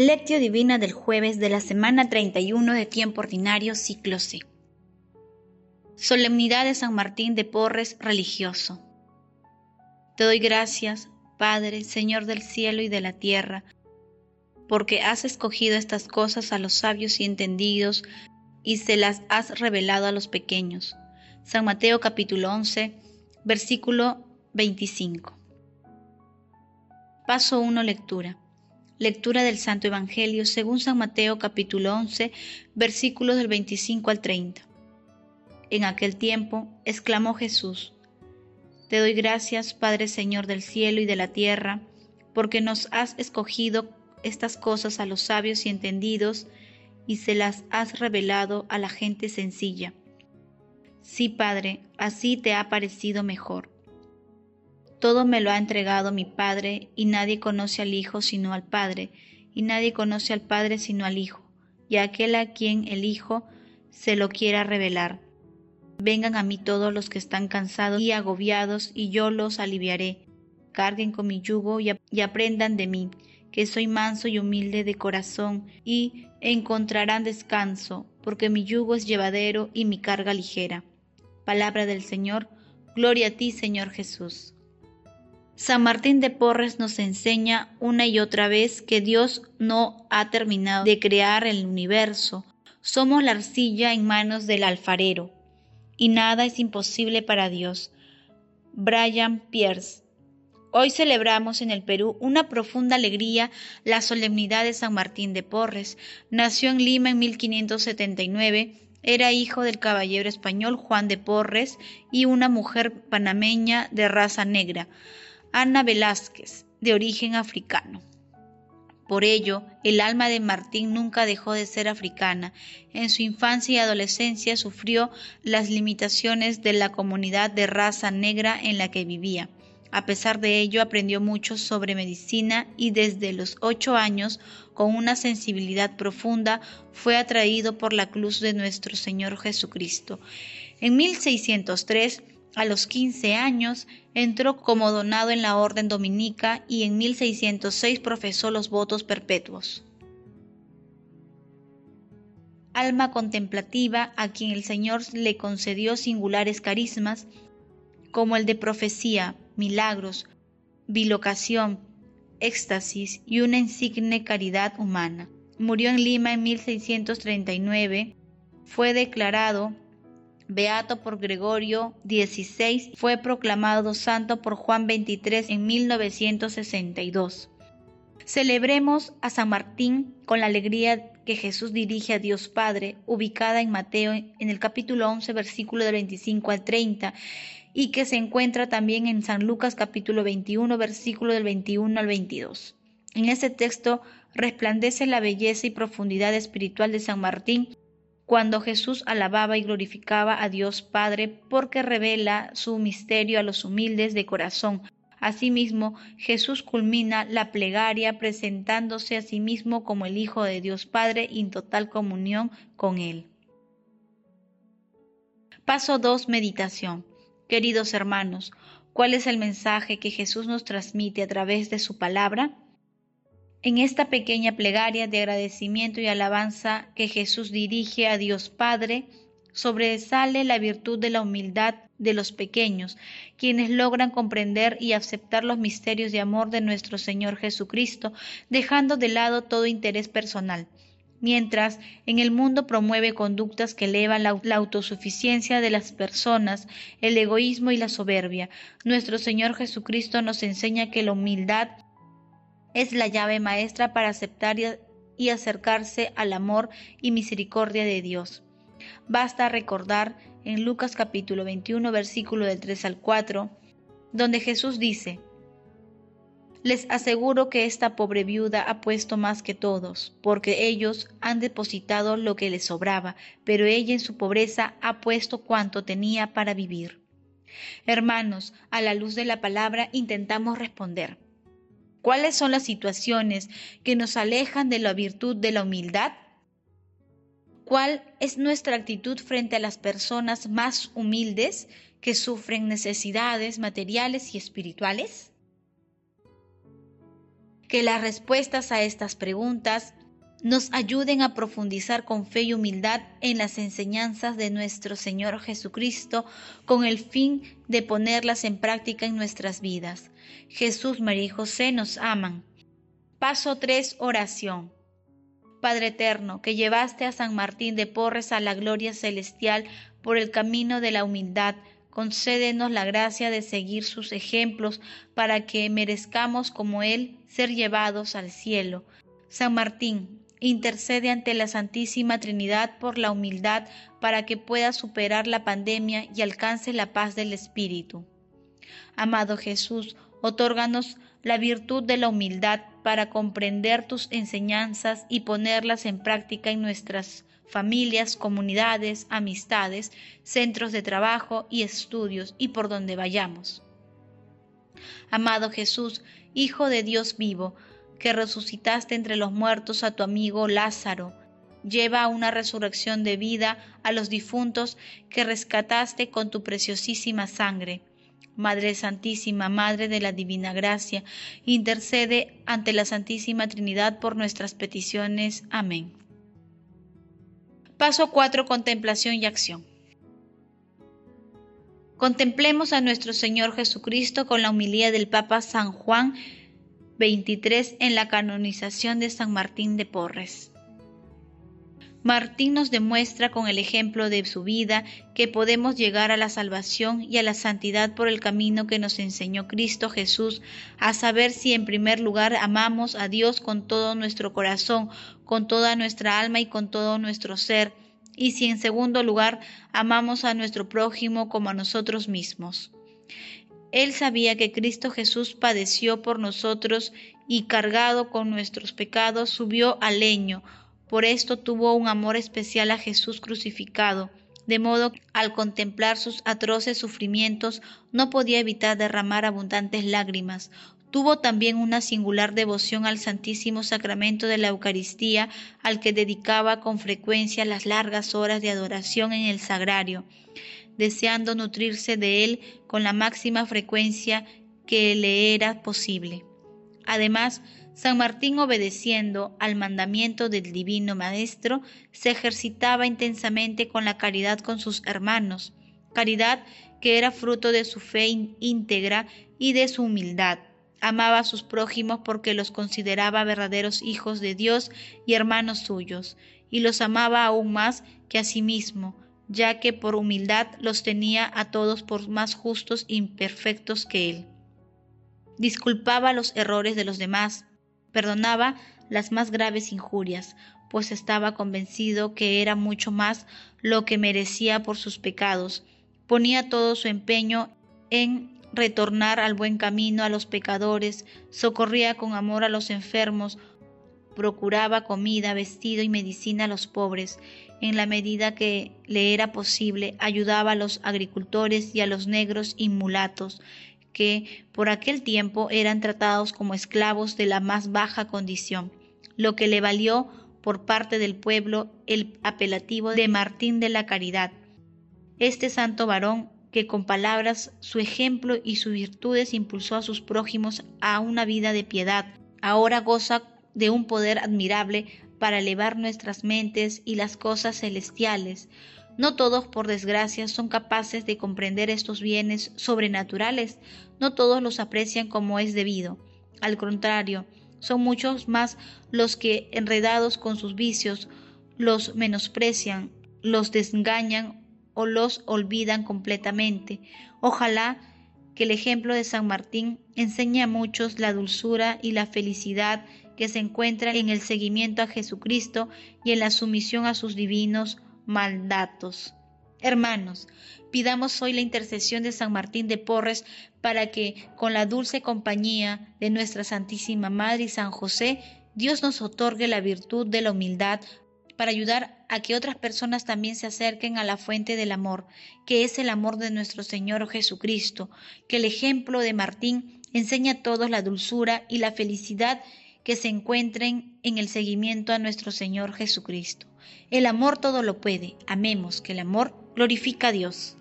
Lectio Divina del jueves de la semana 31 de tiempo ordinario, ciclo C. Solemnidad de San Martín de Porres, religioso. Te doy gracias, Padre, Señor del cielo y de la tierra, porque has escogido estas cosas a los sabios y entendidos y se las has revelado a los pequeños. San Mateo capítulo 11, versículo 25. Paso 1, lectura. Lectura del Santo Evangelio según San Mateo capítulo 11 versículos del 25 al 30. En aquel tiempo exclamó Jesús, Te doy gracias, Padre Señor del cielo y de la tierra, porque nos has escogido estas cosas a los sabios y entendidos y se las has revelado a la gente sencilla. Sí, Padre, así te ha parecido mejor. Todo me lo ha entregado mi Padre, y nadie conoce al Hijo sino al Padre, y nadie conoce al Padre sino al Hijo, y a aquel a quien el Hijo se lo quiera revelar. Vengan a mí todos los que están cansados y agobiados, y yo los aliviaré. Carguen con mi yugo y, aprendan de mí, que soy manso y humilde de corazón, y encontrarán descanso, porque mi yugo es llevadero y mi carga ligera. Palabra del Señor, gloria a ti, Señor Jesús. San Martín de Porres nos enseña una y otra vez que Dios no ha terminado de crear el universo. Somos la arcilla en manos del alfarero y nada es imposible para Dios. Brian Pierce. Hoy celebramos en el Perú una profunda alegría la solemnidad de San Martín de Porres. Nació en Lima en 1579. Era hijo del caballero español Juan de Porres y una mujer panameña de raza negra. Ana Velázquez, de origen africano. Por ello, el alma de Martín nunca dejó de ser africana. En su infancia y adolescencia sufrió las limitaciones de la comunidad de raza negra en la que vivía. A pesar de ello, aprendió mucho sobre medicina y desde los ocho años, con una sensibilidad profunda, fue atraído por la cruz de nuestro Señor Jesucristo. En 1603, a los 15 años entró como donado en la orden dominica y en 1606 profesó los votos perpetuos. Alma contemplativa a quien el Señor le concedió singulares carismas como el de profecía, milagros, bilocación, éxtasis y una insigne caridad humana. Murió en Lima en 1639, fue declarado beato por Gregorio XVI, fue proclamado santo por Juan XXIII en 1962. Celebremos a San Martín con la alegría que Jesús dirige a Dios Padre, ubicada en Mateo en el capítulo 11, versículo del 25 al 30, y que se encuentra también en San Lucas capítulo 21, versículo del 21 al 22. En este texto resplandece la belleza y profundidad espiritual de San Martín, cuando Jesús alababa y glorificaba a Dios Padre porque revela su misterio a los humildes de corazón. Asimismo, Jesús culmina la plegaria presentándose a sí mismo como el Hijo de Dios Padre en total comunión con Él. Paso 2. Meditación. Queridos hermanos, ¿cuál es el mensaje que Jesús nos transmite a través de su palabra? En esta pequeña plegaria de agradecimiento y alabanza que Jesús dirige a Dios Padre, sobresale la virtud de la humildad de los pequeños, quienes logran comprender y aceptar los misterios de amor de nuestro Señor Jesucristo, dejando de lado todo interés personal. Mientras en el mundo promueve conductas que elevan la, la, autosuficiencia de las personas, el egoísmo y la soberbia, nuestro Señor Jesucristo nos enseña que la humildad es la llave maestra para aceptar y acercarse al amor y misericordia de Dios. Basta recordar en Lucas capítulo 21 versículo del 3 al 4, donde Jesús dice, Les aseguro que esta pobre viuda ha puesto más que todos, porque ellos han depositado lo que les sobraba, pero ella en su pobreza ha puesto cuanto tenía para vivir. Hermanos, a la luz de la palabra intentamos responder. ¿Cuáles son las situaciones que nos alejan de la virtud de la humildad? ¿Cuál es nuestra actitud frente a las personas más humildes que sufren necesidades materiales y espirituales? Que las respuestas a estas preguntas nos ayuden a profundizar con fe y humildad en las enseñanzas de nuestro Señor Jesucristo con el fin de ponerlas en práctica en nuestras vidas. Jesús, María y José nos aman. Paso 3. Oración. Padre eterno, que llevaste a San Martín de Porres a la gloria celestial por el camino de la humildad, concédenos la gracia de seguir sus ejemplos para que merezcamos como Él ser llevados al cielo. San Martín, intercede ante la Santísima Trinidad por la humildad para que pueda superar la pandemia y alcance la paz del Espíritu. Amado Jesús, otórganos la virtud de la humildad para comprender tus enseñanzas y ponerlas en práctica en nuestras familias, comunidades, amistades, centros de trabajo y estudios y por donde vayamos. Amado Jesús, Hijo de Dios vivo, que resucitaste entre los muertos a tu amigo Lázaro, lleva a una resurrección de vida a los difuntos que rescataste con tu preciosísima sangre. Madre Santísima, Madre de la Divina Gracia, intercede ante la Santísima Trinidad por nuestras peticiones. Amén. Paso 4. Contemplación y acción. Contemplemos a nuestro Señor Jesucristo con la humildad del Papa San Juan 23 en la canonización de San Martín de Porres. Martín nos demuestra con el ejemplo de su vida que podemos llegar a la salvación y a la santidad por el camino que nos enseñó Cristo Jesús, a saber si en primer lugar amamos a Dios con todo nuestro corazón, con toda nuestra alma y con todo nuestro ser, y si en segundo lugar amamos a nuestro prójimo como a nosotros mismos. Él sabía que Cristo Jesús padeció por nosotros y cargado con nuestros pecados subió al leño. Por esto tuvo un amor especial a Jesús crucificado, de modo que al contemplar sus atroces sufrimientos no podía evitar derramar abundantes lágrimas. Tuvo también una singular devoción al Santísimo Sacramento de la Eucaristía, al que dedicaba con frecuencia las largas horas de adoración en el sagrario deseando nutrirse de él con la máxima frecuencia que le era posible. Además, San Martín, obedeciendo al mandamiento del Divino Maestro, se ejercitaba intensamente con la caridad con sus hermanos, caridad que era fruto de su fe íntegra y de su humildad. Amaba a sus prójimos porque los consideraba verdaderos hijos de Dios y hermanos suyos, y los amaba aún más que a sí mismo, ya que por humildad los tenía a todos por más justos e imperfectos que él. Disculpaba los errores de los demás, perdonaba las más graves injurias, pues estaba convencido que era mucho más lo que merecía por sus pecados. Ponía todo su empeño en retornar al buen camino a los pecadores, socorría con amor a los enfermos, procuraba comida, vestido y medicina a los pobres, en la medida que le era posible, ayudaba a los agricultores y a los negros y mulatos, que por aquel tiempo eran tratados como esclavos de la más baja condición, lo que le valió por parte del pueblo el apelativo de Martín de la Caridad. Este santo varón que con palabras, su ejemplo y sus virtudes impulsó a sus prójimos a una vida de piedad, ahora goza de un poder admirable para elevar nuestras mentes y las cosas celestiales. No todos, por desgracia, son capaces de comprender estos bienes sobrenaturales, no todos los aprecian como es debido. Al contrario, son muchos más los que, enredados con sus vicios, los menosprecian, los desgañan o los olvidan completamente. Ojalá que el ejemplo de San Martín enseñe a muchos la dulzura y la felicidad que se encuentra en el seguimiento a Jesucristo y en la sumisión a sus divinos mandatos. Hermanos, pidamos hoy la intercesión de San Martín de Porres para que, con la dulce compañía de nuestra Santísima Madre y San José, Dios nos otorgue la virtud de la humildad para ayudar a que otras personas también se acerquen a la fuente del amor, que es el amor de nuestro Señor Jesucristo, que el ejemplo de Martín enseña a todos la dulzura y la felicidad que se encuentren en el seguimiento a nuestro Señor Jesucristo. El amor todo lo puede. Amemos que el amor glorifica a Dios.